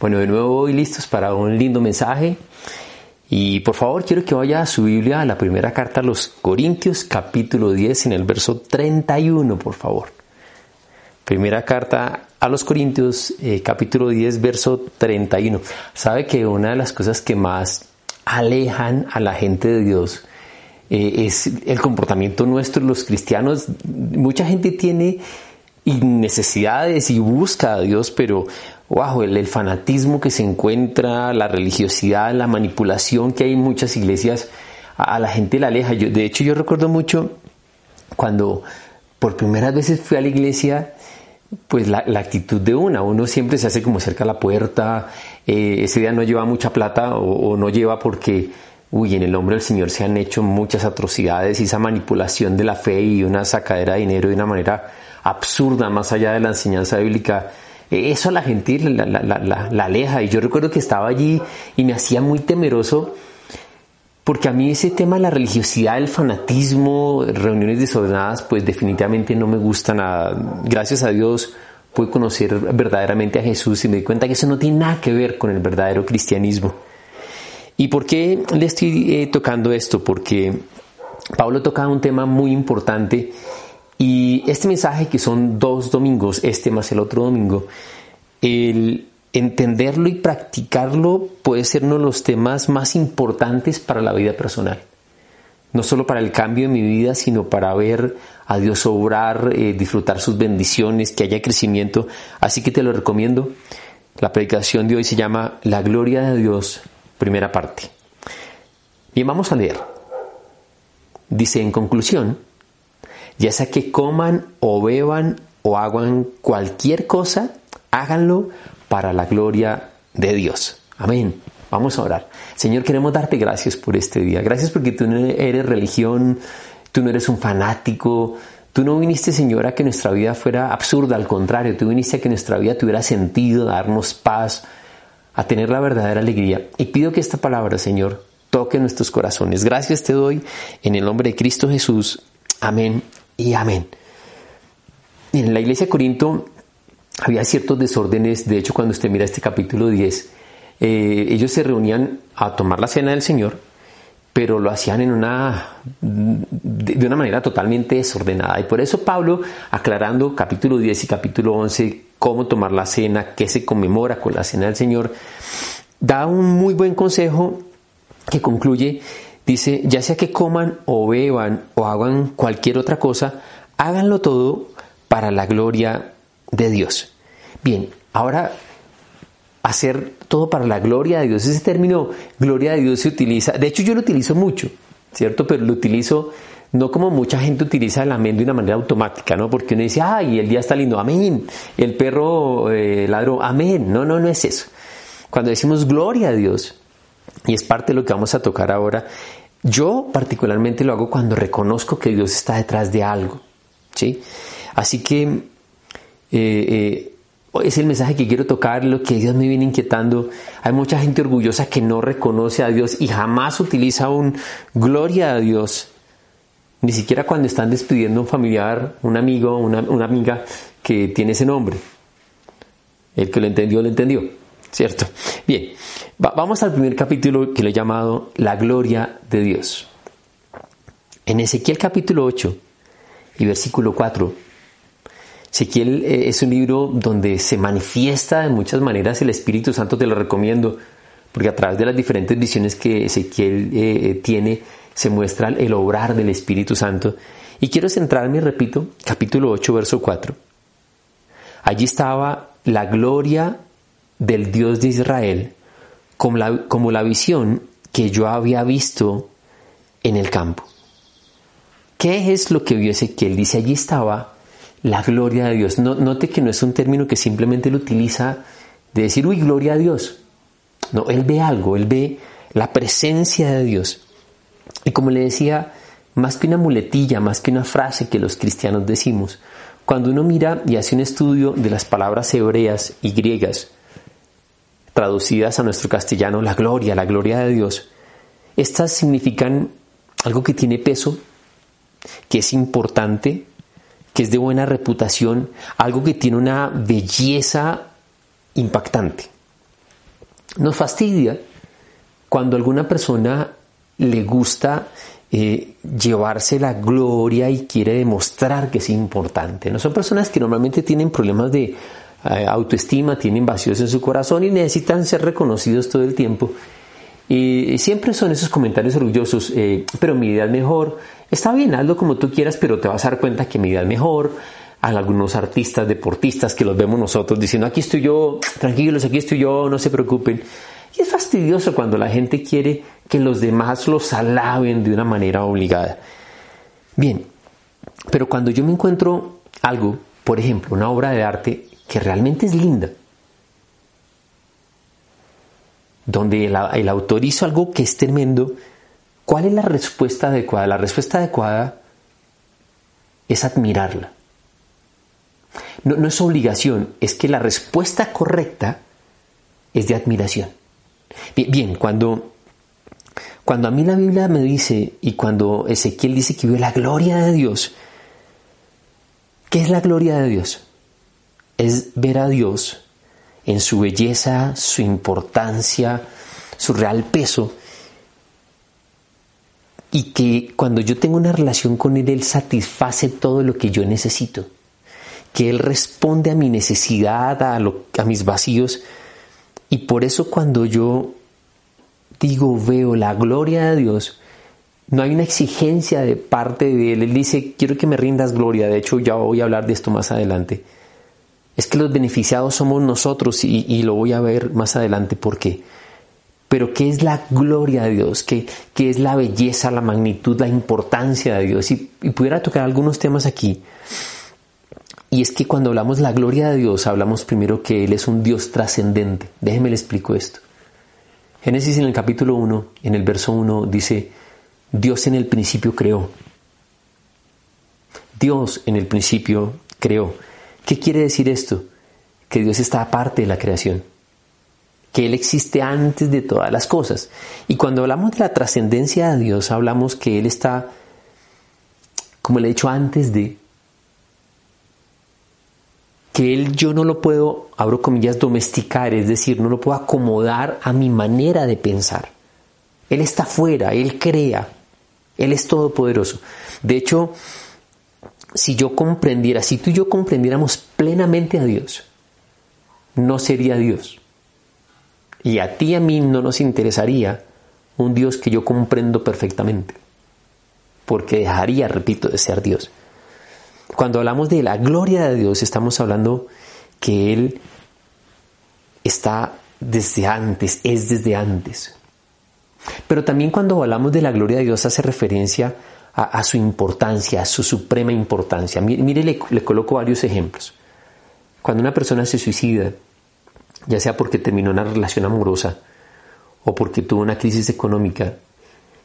Bueno, de nuevo hoy listos para un lindo mensaje. Y por favor, quiero que vaya a su Biblia a la primera carta a los Corintios, capítulo 10, en el verso 31, por favor. Primera carta a los Corintios, eh, capítulo 10, verso 31. Sabe que una de las cosas que más alejan a la gente de Dios eh, es el comportamiento nuestro, los cristianos. Mucha gente tiene necesidades y busca a Dios, pero wow, el, fanatismo que se encuentra, la religiosidad, la manipulación que hay en muchas iglesias, a, la gente la aleja. Yo, de hecho, yo recuerdo mucho cuando por primeras veces fui a la iglesia, pues la, actitud de una, uno siempre se hace como cerca a la puerta, eh, ese día no lleva mucha plata o, no lleva porque, uy, en el nombre del Señor se han hecho muchas atrocidades y esa manipulación de la fe y una sacadera de dinero de una manera absurda, más allá de la enseñanza bíblica, eso a la gente la, la, aleja. Y yo recuerdo que estaba allí y me hacía muy temeroso porque a mí ese tema de la religiosidad, el fanatismo, reuniones desordenadas, pues definitivamente no me gusta nada. Gracias a Dios pude conocer verdaderamente a Jesús y me di cuenta que eso no tiene nada que ver con el verdadero cristianismo. ¿Y por qué le estoy eh, tocando esto? Porque Pablo tocaba un tema muy importante y este mensaje, que son dos domingos, este más el otro domingo, el entenderlo y practicarlo puede ser uno de los temas más importantes para la vida personal. No solo para el cambio de mi vida, sino para ver a Dios obrar, eh, disfrutar sus bendiciones, que haya crecimiento. Así que te lo recomiendo. La predicación de hoy se llama La gloria de Dios, primera parte. Bien, vamos a leer. Dice en conclusión, ya sea que coman o beban o hagan cualquier cosa, háganlo para la gloria de Dios. Amén. Vamos a orar. Señor, queremos darte gracias por este día. Gracias porque tú no eres religión, tú no eres un fanático, Tú no viniste, Señor, a que nuestra vida fuera absurda, al contrario, tú viniste a que nuestra vida tuviera sentido, a darnos paz, a tener la verdadera alegría. Y pido que esta palabra, Señor, toque nuestros corazones. Gracias te doy en el nombre de Cristo Jesús. Amén y amén. En la iglesia de Corinto había ciertos desórdenes, de hecho cuando usted mira este capítulo 10, eh, ellos se reunían a tomar la cena del Señor, pero lo hacían de, una manera totalmente desordenada. Y por eso Pablo, aclarando capítulo 10 y capítulo 11, cómo tomar la cena, qué se conmemora con la cena del Señor, da un muy buen consejo que concluye Dice, ya sea que coman o beban o hagan cualquier otra cosa, háganlo todo para la gloria de Dios. Bien, ahora hacer todo para la gloria de Dios. Ese término gloria de Dios se utiliza, de hecho yo lo utilizo mucho, ¿cierto? Pero lo utilizo no como mucha gente utiliza el amén de una manera automática, ¿no? Porque uno dice, ay, el día está lindo, amén. El perro eh, amén. No, no, no es eso. Cuando decimos gloria a Dios, y es parte de lo que vamos a tocar ahora, yo particularmente lo hago cuando reconozco que Dios está detrás de algo. ¿sí? Así que eh, eh, es el mensaje que quiero tocar, lo que Dios me viene inquietando. Hay mucha gente orgullosa que no reconoce a Dios y jamás utiliza un gloria a Dios. Ni siquiera cuando están despidiendo a un familiar, un amigo, una, una amiga que tiene ese nombre. El que lo entendió, lo entendió. ¿Cierto? Bien, vamos al primer capítulo que le he llamado La gloria de Dios. En Ezequiel capítulo 8 y versículo 4, Ezequiel eh, es un libro donde se manifiesta de muchas maneras el Espíritu Santo, te lo recomiendo, porque a través de las diferentes visiones que Ezequiel eh, eh, tiene, se muestra el obrar del Espíritu Santo. Y quiero centrarme, repito, capítulo 8, verso 4. Allí estaba la gloria del Dios de Israel como la, como la visión que yo había visto en el campo. ¿Qué es lo que vio Ezequiel? Dice, allí estaba la gloria de Dios. note que no es un término que simplemente lo utiliza de decir, uy, gloria a Dios. No, él ve algo, él ve la presencia de Dios. Y como le decía, más que una muletilla, más que una frase que los cristianos decimos, cuando uno mira y hace un estudio de las palabras hebreas y griegas, traducidas a nuestro castellano, la gloria, la gloria de Dios, estas significan algo que tiene peso, que es importante, que es de buena reputación, algo que tiene una belleza impactante. Nos fastidia cuando a alguna persona le gusta eh, llevarse la gloria y quiere demostrar que es importante. No son personas que normalmente tienen problemas de autoestima, tienen vacíos en su corazón y necesitan ser reconocidos todo el tiempo. Y siempre son esos comentarios orgullosos, eh, pero mi idea es mejor. Está bien, hazlo como tú quieras, pero te vas a dar cuenta que mi idea es mejor. Hay algunos artistas, deportistas que los vemos nosotros diciendo, aquí estoy yo, tranquilos, aquí estoy yo, no se preocupen. Y es fastidioso cuando la gente quiere que los demás los alaben de una manera obligada. Bien, pero cuando yo me encuentro algo, por ejemplo, una obra de arte que realmente es linda, donde el, autor hizo algo que es tremendo, ¿cuál es la respuesta adecuada? La respuesta adecuada es admirarla. No, no, es obligación, es que la respuesta correcta es de admiración. Bien, cuando, cuando a mí la Biblia me dice y cuando Ezequiel dice que vio la gloria de Dios, ¿qué es la gloria de Dios? Es ver a Dios en su belleza, su importancia, su real peso. Y que cuando yo tengo una relación con Él, Él satisface todo lo que yo necesito. Que Él responde a mi necesidad, a, a mis vacíos. Y por eso cuando yo digo, veo la gloria de Dios, no hay una exigencia de parte de Él. Él dice, quiero que me rindas gloria. De hecho, ya voy a hablar de esto más adelante es que los beneficiados somos nosotros y, lo voy a ver más adelante por qué. Pero ¿qué es la gloria de Dios? ¿Qué, es la belleza, la magnitud, la importancia de Dios? Y, pudiera tocar algunos temas aquí. Y es que cuando hablamos la gloria de Dios, hablamos primero que Él es un Dios trascendente. Déjeme le explico esto. Génesis en el capítulo 1, en el verso 1, dice, Dios en el principio creó. Dios en el principio creó. ¿Qué quiere decir esto? Que Dios está aparte de la creación, que Él existe antes de todas las cosas. Y cuando hablamos de la trascendencia de Dios, hablamos que Él está, como le he dicho antes de, que Él yo no lo puedo, abro comillas, domesticar, es decir, no lo puedo acomodar a mi manera de pensar. Él está fuera, Él crea, Él es todopoderoso. De hecho, si yo comprendiera, si tú y yo comprendiéramos plenamente a Dios, no sería Dios. Y a ti y a mí no nos interesaría un Dios que yo comprendo perfectamente, porque dejaría, repito, de ser Dios. Cuando hablamos de la gloria de Dios, estamos hablando que Él está desde antes, es desde antes. Pero también cuando hablamos de la gloria de Dios hace referencia a, su importancia, a su suprema importancia. Mire, le, le coloco varios ejemplos. Cuando una persona se suicida, ya sea porque terminó una relación amorosa o porque tuvo una crisis económica,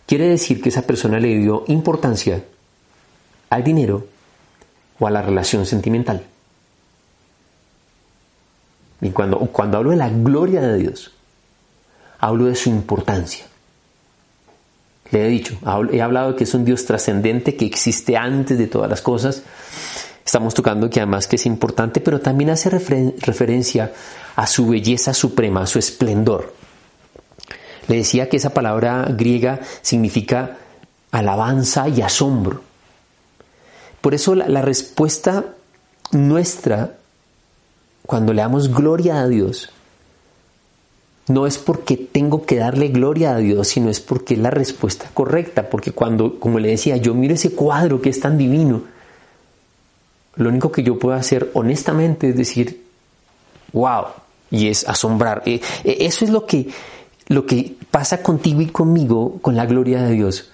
quiere decir que esa persona le dio importancia al dinero o a la relación sentimental. Y cuando, cuando hablo de la gloria de Dios, hablo de su importancia. Le he dicho, he hablado de que es un Dios trascendente, que existe antes de todas las cosas. Estamos tocando que además que es importante, pero también hace referencia a su belleza suprema, a su esplendor. Le decía que esa palabra griega significa alabanza y asombro. Por eso la respuesta nuestra, cuando le damos gloria a Dios, no es porque tengo que darle gloria a Dios, sino es porque es la respuesta correcta, porque cuando, como le decía, yo miro ese cuadro que es tan divino, lo único que yo puedo hacer honestamente es decir, wow, y es asombrar. Eh, eh, eso es lo que, lo que pasa contigo y conmigo con la gloria de Dios.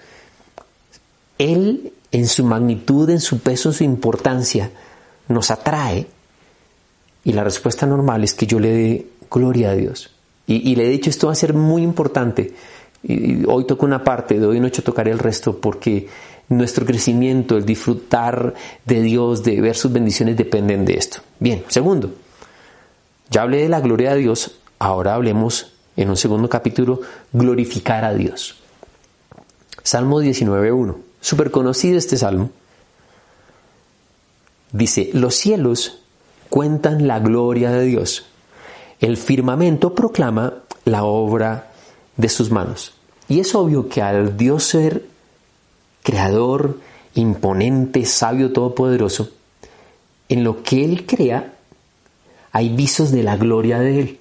Él, en su magnitud, en su peso, en su importancia, nos atrae y la respuesta normal es que yo le dé gloria a Dios. Y, le he dicho, esto va a ser muy importante. Hoy toco una parte, de hoy noche tocaré el resto, porque nuestro crecimiento, el disfrutar de Dios, de ver sus bendiciones, dependen de esto. Bien, segundo, ya hablé de la gloria de Dios, ahora hablemos en un segundo capítulo, glorificar a Dios. Salmo 19.1, súper conocido este salmo. Dice, los cielos cuentan la gloria de Dios. El firmamento proclama la obra de sus manos. Y es obvio que al Dios ser creador, imponente, sabio, todopoderoso, en lo que Él crea hay visos de la gloria de Él.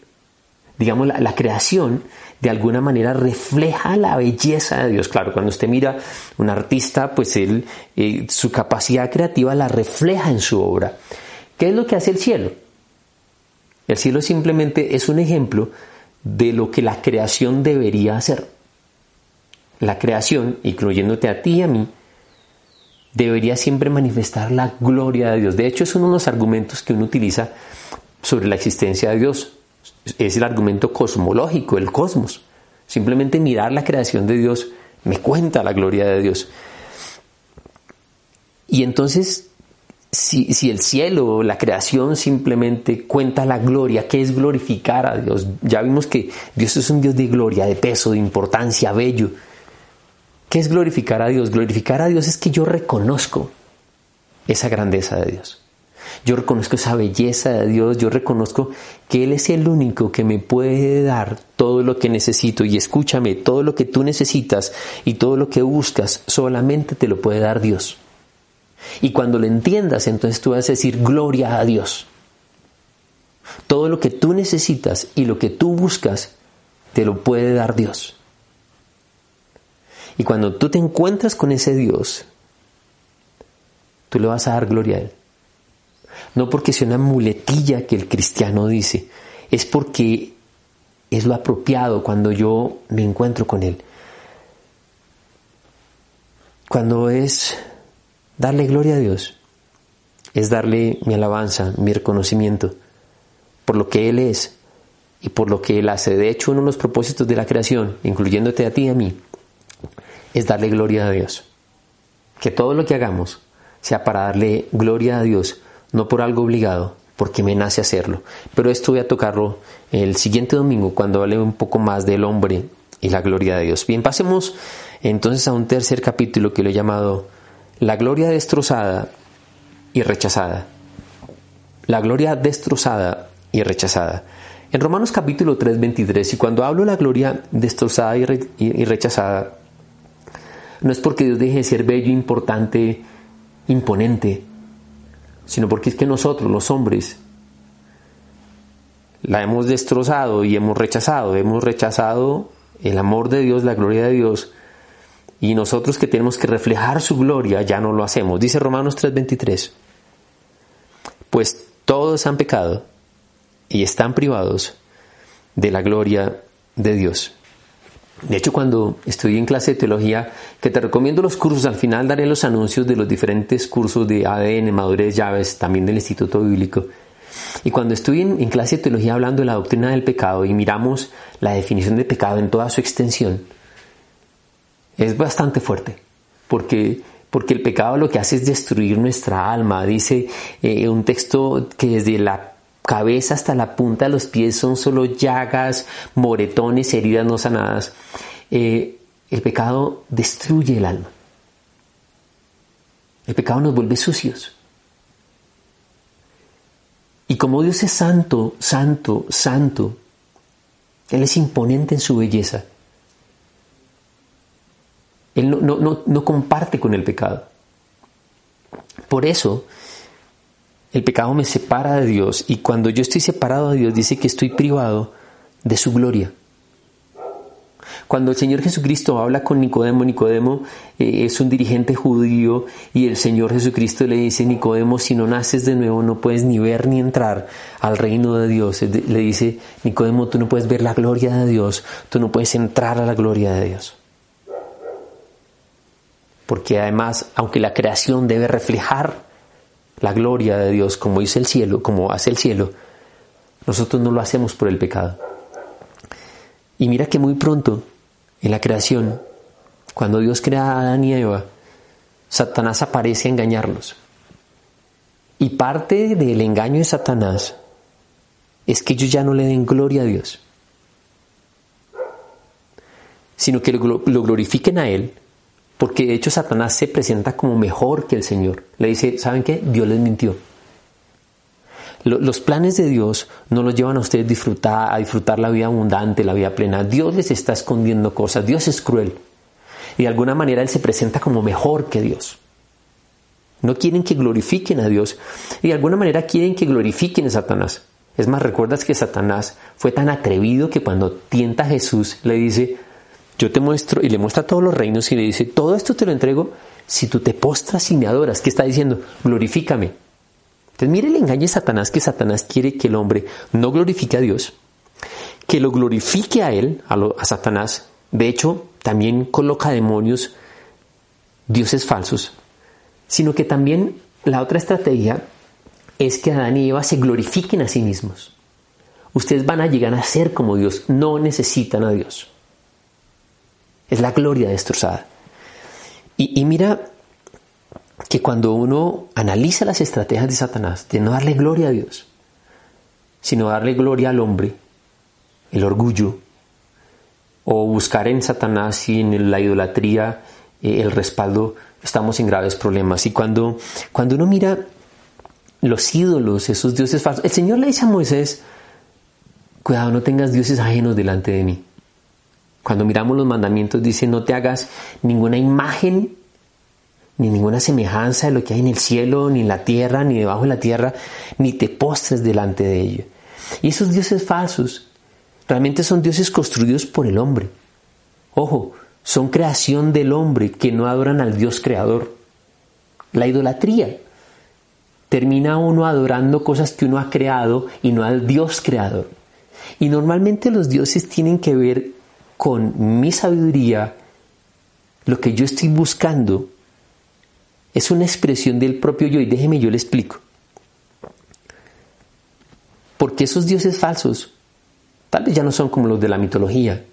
Digamos, la, creación de alguna manera refleja la belleza de Dios. Claro, cuando usted mira un artista, pues él, eh, su capacidad creativa la refleja en su obra. ¿Qué es lo que hace el cielo? El cielo simplemente es un ejemplo de lo que la creación debería hacer. La creación, incluyéndote a ti y a mí, debería siempre manifestar la gloria de Dios. De hecho, es uno de los argumentos que uno utiliza sobre la existencia de Dios. Es el argumento cosmológico, el cosmos. Simplemente mirar la creación de Dios me cuenta la gloria de Dios. Y entonces, si, el cielo, la creación simplemente cuenta la gloria, ¿qué es glorificar a Dios? Ya vimos que Dios es un Dios de gloria, de peso, de importancia, bello. ¿Qué es glorificar a Dios? Glorificar a Dios es que yo reconozco esa grandeza de Dios. Yo reconozco esa belleza de Dios, yo reconozco que Él es el único que me puede dar todo lo que necesito. Y escúchame, todo lo que tú necesitas y todo lo que buscas solamente te lo puede dar Dios. Y cuando lo entiendas, entonces tú vas a decir gloria a Dios. Todo lo que tú necesitas y lo que tú buscas, te lo puede dar Dios. Y cuando tú te encuentras con ese Dios, tú le vas a dar gloria a Él. No porque sea una muletilla que el cristiano dice, es porque es lo apropiado cuando yo me encuentro con Él. Cuando es darle gloria a Dios, es darle mi alabanza, mi reconocimiento por lo que Él es y por lo que Él hace. De hecho, uno de los propósitos de la creación, incluyéndote a ti y a mí, es darle gloria a Dios. Que todo lo que hagamos sea para darle gloria a Dios, no por algo obligado, porque me nace hacerlo. Pero esto voy a tocarlo el siguiente domingo cuando hable un poco más del hombre y la gloria de Dios. Bien, pasemos entonces a un tercer capítulo que lo he llamado La gloria destrozada y rechazada. La gloria destrozada y rechazada. En Romanos capítulo 3, 23, y cuando hablo de la gloria destrozada y, rechazada, no es porque Dios deje de ser bello, importante, imponente, sino porque es que nosotros, los hombres, la hemos destrozado y hemos rechazado, hemos rechazado el amor de Dios, la gloria de Dios, y nosotros que tenemos que reflejar su gloria ya no lo hacemos. Dice Romanos 3:23, pues todos han pecado y están privados de la gloria de Dios. De hecho, cuando estudié en clase de teología, que te recomiendo los cursos, al final daré los anuncios de los diferentes cursos de ADN, madurez, llaves, también del Instituto Bíblico. Y cuando estuve en, clase de teología hablando de la doctrina del pecado y miramos la definición de pecado en toda su extensión, es bastante fuerte, porque, porque el pecado lo que hace es destruir nuestra alma. Dice eh, un texto que desde la cabeza hasta la punta de los pies son solo llagas, moretones, heridas no sanadas. Eh, el pecado destruye el alma. El pecado nos vuelve sucios. Y como Dios es santo, santo, santo, Él es imponente en su belleza. Él no, no comparte con el pecado. Por eso, el pecado me separa de Dios y cuando yo estoy separado de Dios dice que estoy privado de su gloria. Cuando el Señor Jesucristo habla con Nicodemo, Nicodemo eh, es un dirigente judío y el Señor Jesucristo le dice, Nicodemo, si no naces de nuevo no puedes ni ver ni entrar al reino de Dios. Le dice, Nicodemo, tú no puedes ver la gloria de Dios, tú no puedes entrar a la gloria de Dios. Porque además, aunque la creación debe reflejar la gloria de Dios como dice el cielo, como hace el cielo, Nosotros no lo hacemos por el pecado. Y mira que muy pronto, en la creación, cuando Dios crea a Adán y Eva, Satanás aparece a engañarlos. Y parte del engaño de Satanás es que ellos ya no le den gloria a Dios, sino que lo glorifiquen a Él, porque de hecho Satanás se presenta como mejor que el Señor. Le dice, ¿saben qué? Dios les mintió. Los planes de Dios no los llevan a ustedes disfrutar, a disfrutar la vida abundante, la vida plena. Dios les está escondiendo cosas. Dios es cruel. Y de alguna manera Él se presenta como mejor que Dios. No quieren que glorifiquen a Dios. Y de alguna manera quieren que glorifiquen a Satanás. Es más, recuerdas que Satanás fue tan atrevido que cuando tienta a Jesús le dice, yo te muestro, y le muestra todos los reinos y le dice, todo esto te lo entrego si tú te postras y me adoras. ¿Qué está diciendo? Glorifícame. Entonces mire el engaño de Satanás, que Satanás quiere que el hombre no glorifique a Dios, que lo glorifique a él, a, a Satanás. De hecho, también coloca demonios, dioses falsos, sino que también la otra estrategia es que Adán y Eva se glorifiquen a sí mismos. Ustedes van a llegar a ser como Dios, no necesitan a Dios. Es la gloria destrozada. Y, y mira que cuando uno analiza las estrategias de Satanás, de no darle gloria a Dios, sino darle gloria al hombre, el orgullo, o buscar en Satanás y en la idolatría eh, el respaldo, estamos en graves problemas. Y cuando, cuando uno mira los ídolos, esos dioses falsos, el Señor le dice a Moisés, cuidado, no tengas dioses ajenos delante de mí. Cuando miramos los mandamientos dice, no te hagas ninguna imagen ni ninguna semejanza de lo que hay en el cielo, ni en la tierra, ni debajo de la tierra, ni te postres delante de ello. Y esos dioses falsos realmente son dioses construidos por el hombre. Ojo, son creación del hombre que no adoran al Dios creador. La idolatría termina uno adorando cosas que uno ha creado y no al Dios creador. Y normalmente los dioses tienen que ver con mi sabiduría, lo que yo estoy buscando es una expresión del propio yo y déjeme yo le explico. Porque esos dioses falsos tal vez ya no son como los de la mitología,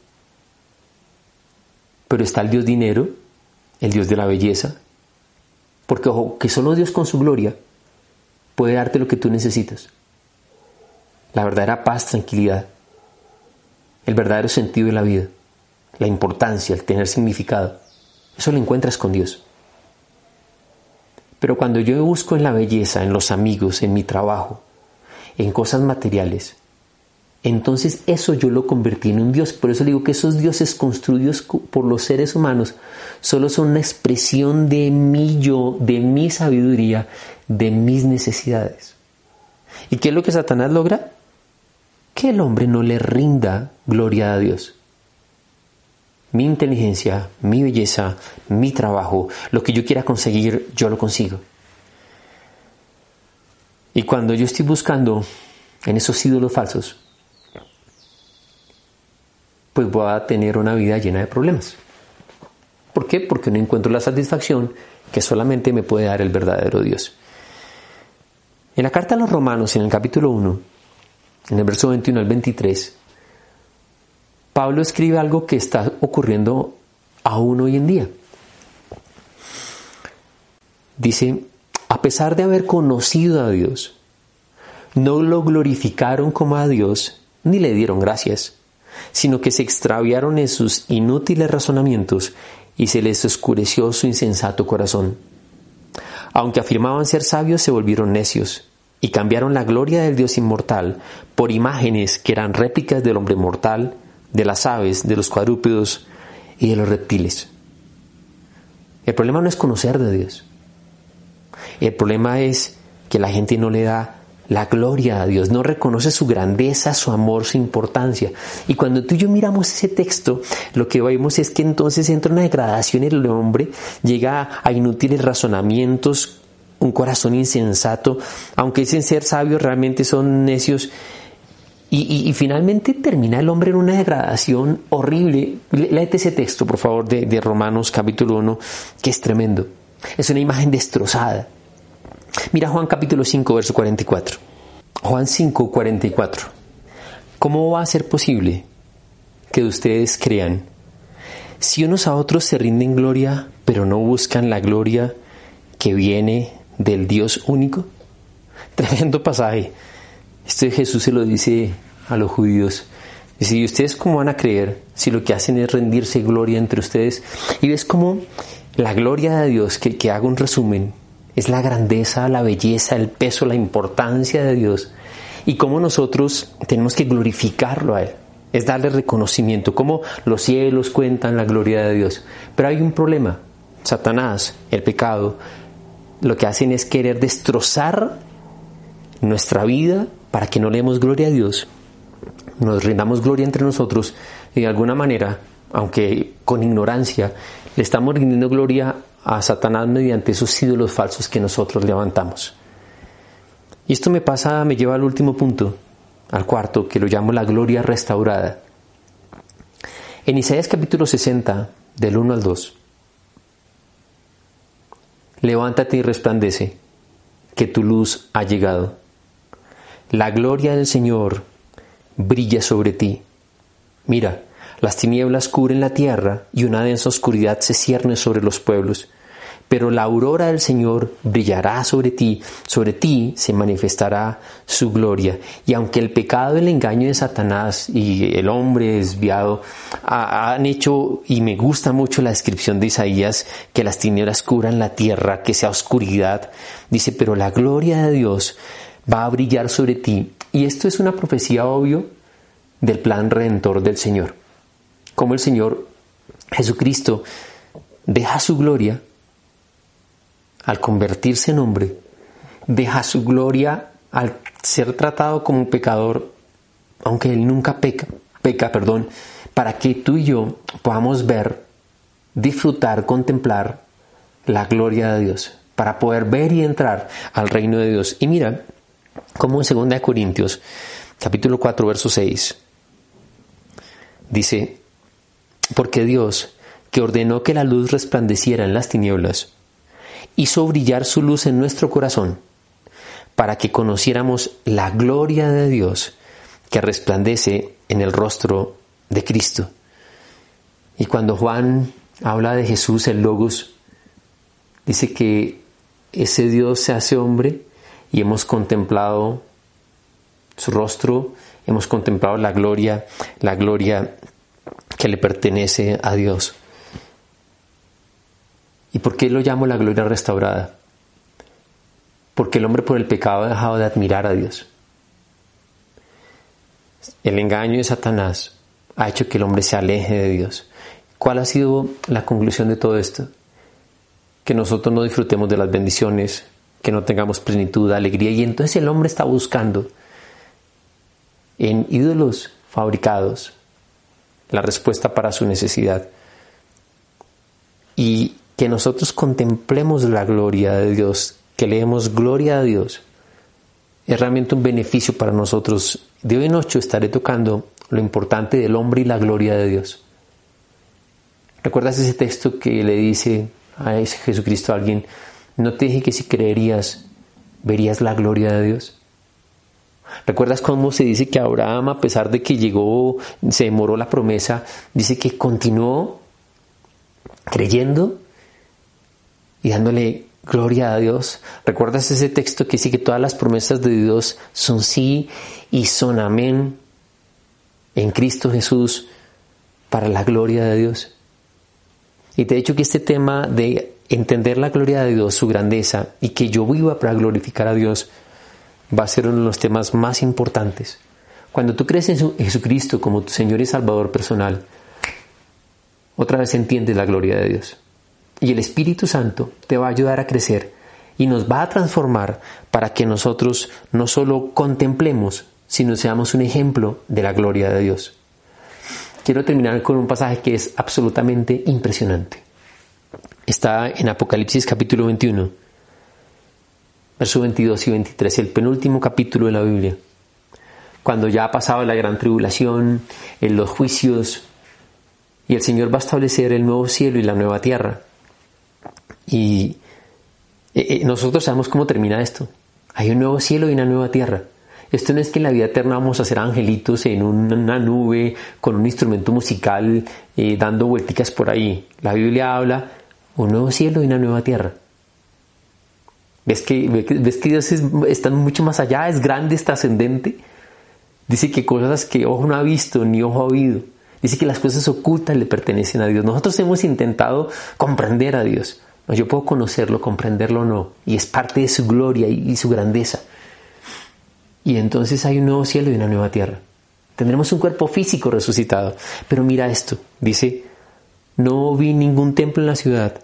pero está el dios dinero, el dios de la belleza, porque ojo, que solo Dios con su gloria puede darte lo que tú necesitas. La verdadera paz, tranquilidad, el verdadero sentido de la vida, la importancia, el tener significado, eso lo encuentras con Dios. Pero cuando yo busco en la belleza, en los amigos, en mi trabajo, en cosas materiales, entonces eso yo lo convertí en un Dios. Por eso digo que esos dioses construidos por los seres humanos solo son una expresión de mi yo, de mi sabiduría, de mis necesidades. ¿Y qué es lo que Satanás logra? Que el hombre no le rinda gloria a Dios mi inteligencia, mi belleza, mi trabajo, lo que yo quiera conseguir, yo lo consigo. Y cuando yo estoy buscando en esos ídolos falsos, pues voy a tener una vida llena de problemas. ¿Por qué? Porque no encuentro la satisfacción que solamente me puede dar el verdadero Dios. En la carta a los romanos, en el capítulo 1, en el verso 21 al 23, Pablo escribe algo que está ocurriendo aún hoy en día. Dice, a pesar de haber conocido a Dios, no lo glorificaron como a Dios ni le dieron gracias, sino que se extraviaron en sus inútiles razonamientos y se les oscureció su insensato corazón. Aunque afirmaban ser sabios, se volvieron necios y cambiaron la gloria del Dios inmortal por imágenes que eran réplicas del hombre mortal, de las aves, de los cuadrúpedos y de los reptiles. El problema no es conocer de Dios. El problema es que la gente no le da la gloria a Dios, no reconoce su grandeza, su amor, su importancia. Y cuando tú y yo miramos ese texto, lo que vemos es que entonces entra una degradación en el hombre, llega a inútiles razonamientos, un corazón insensato, aunque dicen ser sabios, realmente son necios y, finalmente termina el hombre en una degradación horrible. Léete ese texto, por favor, de, de Romanos capítulo 1, que es tremendo. Es una imagen destrozada. Mira Juan capítulo 5, verso 44. Juan 5, 44. ¿cómo va a ser posible que ustedes crean si unos a otros se rinden gloria, pero no buscan la gloria que viene del Dios único? Tremendo pasaje. Este Jesús se lo dice a los judíos. Dice, ¿y ustedes cómo van a creer si lo que hacen es rendirse gloria entre ustedes? Y ves cómo la gloria de Dios, que, que hago un resumen, es la grandeza, la belleza, el peso, la importancia de Dios. Y cómo nosotros tenemos que glorificarlo a Él. Es darle reconocimiento, cómo los cielos cuentan la gloria de Dios. Pero hay un problema. Satanás, el pecado, lo que hacen es querer destrozar nuestra vida para que no le demos gloria a Dios, nos rindamos gloria entre nosotros y de alguna manera, aunque con ignorancia, le estamos rindiendo gloria a Satanás mediante esos ídolos falsos que nosotros levantamos. Y esto me pasa, me lleva al último punto, al cuarto, que lo llamo la gloria restaurada. En Isaías capítulo 60, del 1 al 2, levántate y resplandece, que tu luz ha llegado la gloria del Señor brilla sobre ti. Mira, las tinieblas cubren la tierra y una densa oscuridad se cierne sobre los pueblos. Pero la aurora del Señor brillará sobre ti, sobre ti se manifestará su gloria. Y aunque el pecado, el engaño de Satanás y el hombre desviado han hecho, y me gusta mucho la descripción de Isaías, que las tinieblas cubran la tierra, que sea oscuridad, dice, pero la gloria de Dios va a brillar sobre ti. Y esto es una profecía obvio del plan redentor del Señor. Como el Señor Jesucristo deja su gloria al convertirse en hombre, deja su gloria al ser tratado como un pecador, aunque él nunca peca, peca, perdón, para que tú y yo podamos ver, disfrutar, contemplar la gloria de Dios, para poder ver y entrar al reino de Dios. Y mira, como en 2 Corintios, capítulo 4, verso 6, dice, porque Dios, que ordenó que la luz resplandeciera en las tinieblas, hizo brillar su luz en nuestro corazón, para que conociéramos la gloria de Dios que resplandece en el rostro de Cristo. Y cuando Juan habla de Jesús, el Logos, dice que ese Dios se hace hombre y hemos contemplado su rostro, hemos contemplado la gloria, la gloria que le pertenece a Dios. ¿Y por qué lo llamo la gloria restaurada? Porque el hombre por el pecado ha dejado de admirar a Dios. El engaño de Satanás ha hecho que el hombre se aleje de Dios. ¿Cuál ha sido la conclusión de todo esto? Que nosotros no disfrutemos de las bendiciones, que no tengamos plenitud, alegría. Y entonces el hombre está buscando en ídolos fabricados la respuesta para su necesidad. Y que nosotros contemplemos la gloria de Dios, que leemos gloria a Dios, es realmente un beneficio para nosotros. De hoy en ocho estaré tocando lo importante del hombre y la gloria de Dios. ¿Recuerdas ese texto que le dice a Jesucristo a alguien? ¿No te dije que si creerías, verías la gloria de Dios? ¿Recuerdas cómo se dice que Abraham, a pesar de que llegó, se demoró la promesa, dice que continuó creyendo y dándole gloria a Dios? ¿Recuerdas ese texto que dice que todas las promesas de Dios son sí y son amén en Cristo Jesús para la gloria de Dios? Y te he dicho que este tema de entender la gloria de Dios, su grandeza y que yo viva para glorificar a Dios va a ser uno de los temas más importantes. Cuando tú crees en Jesucristo como tu Señor y Salvador personal, otra vez entiendes la gloria de Dios. Y el Espíritu Santo te va a ayudar a crecer y nos va a transformar para que nosotros no solo contemplemos, sino seamos un ejemplo de la gloria de Dios. Quiero terminar con un pasaje que es absolutamente impresionante está en Apocalipsis capítulo 21, versos 22 y 23, el penúltimo capítulo de la Biblia. Cuando ya ha pasado la gran tribulación, en los juicios, y el Señor va a establecer el nuevo cielo y la nueva tierra. Y eh, eh, nosotros sabemos cómo termina esto. Hay un nuevo cielo y una nueva tierra. Esto no es que en la vida eterna vamos a ser angelitos en una nube con un instrumento musical eh, dando vuelticas por ahí. La Biblia habla un nuevo cielo y una nueva tierra. ¿Ves que, ves que Dios está mucho más allá, es grande, es trascendente? Dice que cosas que ojo no ha visto ni ojo ha oído. Dice que las cosas ocultas le pertenecen a Dios. Nosotros hemos intentado comprender a Dios. Yo puedo conocerlo, comprenderlo o no. Y es parte de su gloria y su grandeza. Y entonces hay un nuevo cielo y una nueva tierra. Tendremos un cuerpo físico resucitado. Pero mira esto. Dice, no vi ningún templo en la ciudad,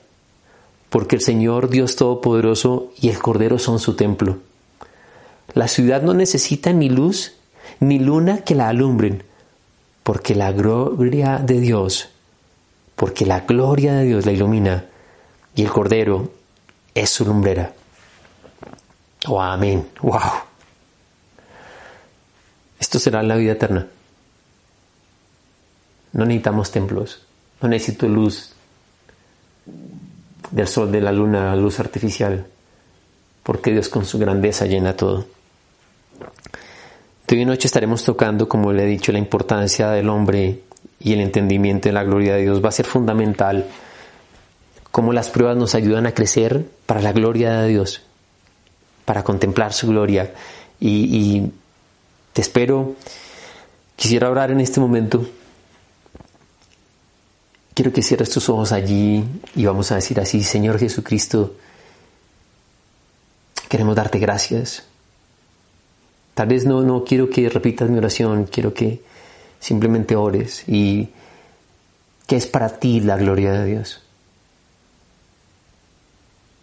porque el Señor Dios Todopoderoso y el Cordero son su templo. La ciudad no necesita ni luz ni luna que la alumbren, porque la gloria de Dios, porque la gloria de Dios la ilumina y el Cordero es su lumbrera. Oh, amén. Wow. Esto será la vida eterna. No necesitamos templos, no necesito luz del sol, de la luna, luz artificial, porque Dios con su grandeza llena todo. Hoy en noche estaremos tocando, como le he dicho, la importancia del hombre y el entendimiento de la gloria de Dios. Va a ser fundamental cómo las pruebas nos ayudan a crecer para la gloria de Dios, para contemplar su gloria. Y, te espero. Quisiera orar en este momento. Quiero que cierres tus ojos allí y vamos a decir así, Señor Jesucristo, queremos darte gracias Tal vez no, no quiero que repitas mi oración, quiero que simplemente ores y que es para ti la gloria de Dios.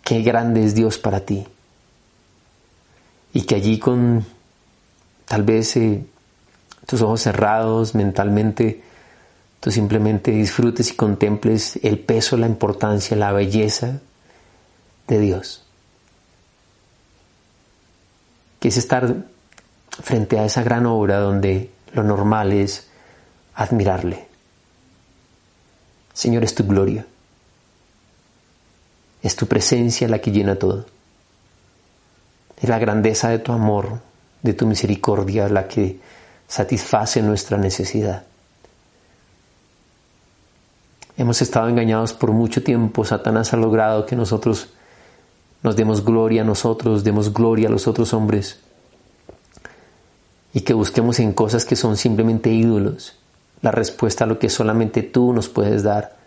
Qué grande es Dios para ti. Y que allí con tal vez eh, tus ojos cerrados mentalmente, tú simplemente disfrutes y contemples el peso, la importancia, la belleza de Dios. Que es estar frente a esa gran obra donde lo normal es admirarle. Señor, es tu gloria. Es tu presencia la que llena todo. Es la grandeza de tu amor, de tu misericordia la que satisface nuestra necesidad. Hemos estado engañados por mucho tiempo. Satanás ha logrado que nosotros nos demos gloria a nosotros, demos gloria a los otros hombres y que busquemos en cosas que son simplemente ídolos la respuesta a lo que solamente tú nos puedes dar.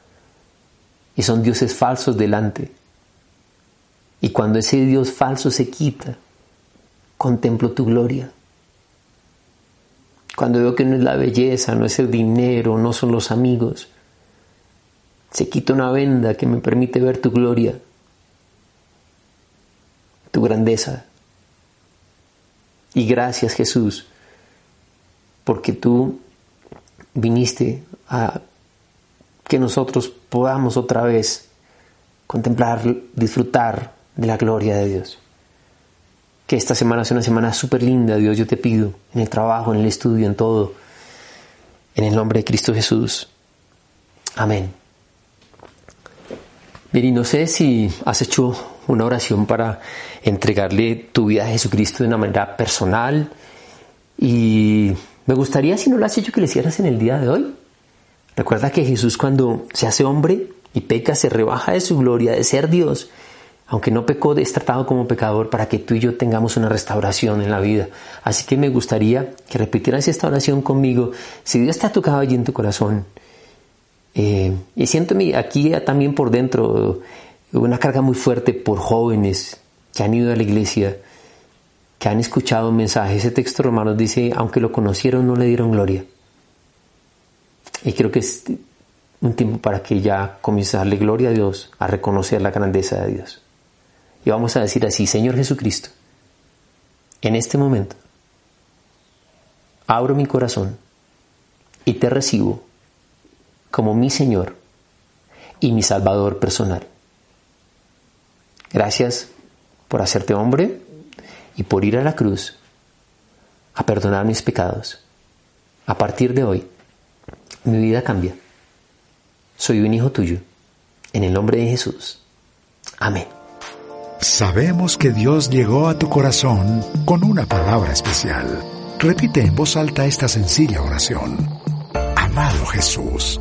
Y son dioses falsos delante. Y cuando ese Dios falso se quita, contemplo tu gloria. Cuando veo que no es la belleza, no es el dinero, no son los amigos, se quita una venda que me permite ver tu gloria, tu grandeza. Y gracias Jesús porque tú viniste a que nosotros podamos otra vez contemplar, disfrutar de la gloria de Dios. Que esta semana sea una semana súper linda, Dios, yo te pido, en el trabajo, en el estudio, en todo, en el nombre de Cristo Jesús. Amén. Bien, no sé si has hecho una oración para entregarle tu vida a Jesucristo de una manera personal y me gustaría, si no lo has hecho, que lo hicieras en el día de hoy. Recuerda que Jesús cuando se hace hombre y peca, se rebaja de su gloria, de ser Dios, aunque no pecó, es tratado como pecador para que tú y yo tengamos una restauración en la vida. Así que me gustaría que repitieras esta oración conmigo. Si Dios te ha tocado allí en tu corazón, eh, y siento aquí también por dentro una carga muy fuerte por jóvenes que han ido a la iglesia, que han escuchado un mensaje. Ese texto romano dice, aunque lo conocieron, no le dieron gloria. Y creo que es un tiempo para que ya comiences a darle gloria a Dios, a reconocer la grandeza de Dios. Y vamos a decir así, Señor Jesucristo, en este momento, abro mi corazón y te recibo como mi Señor y mi Salvador personal. Gracias por hacerte hombre y por ir a la cruz a perdonar mis pecados. A partir de hoy, mi vida cambia. Soy un hijo tuyo. En el nombre de Jesús. Amén. Sabemos que Dios llegó a tu corazón con una palabra especial. Repite en voz alta esta sencilla oración. Amado Jesús,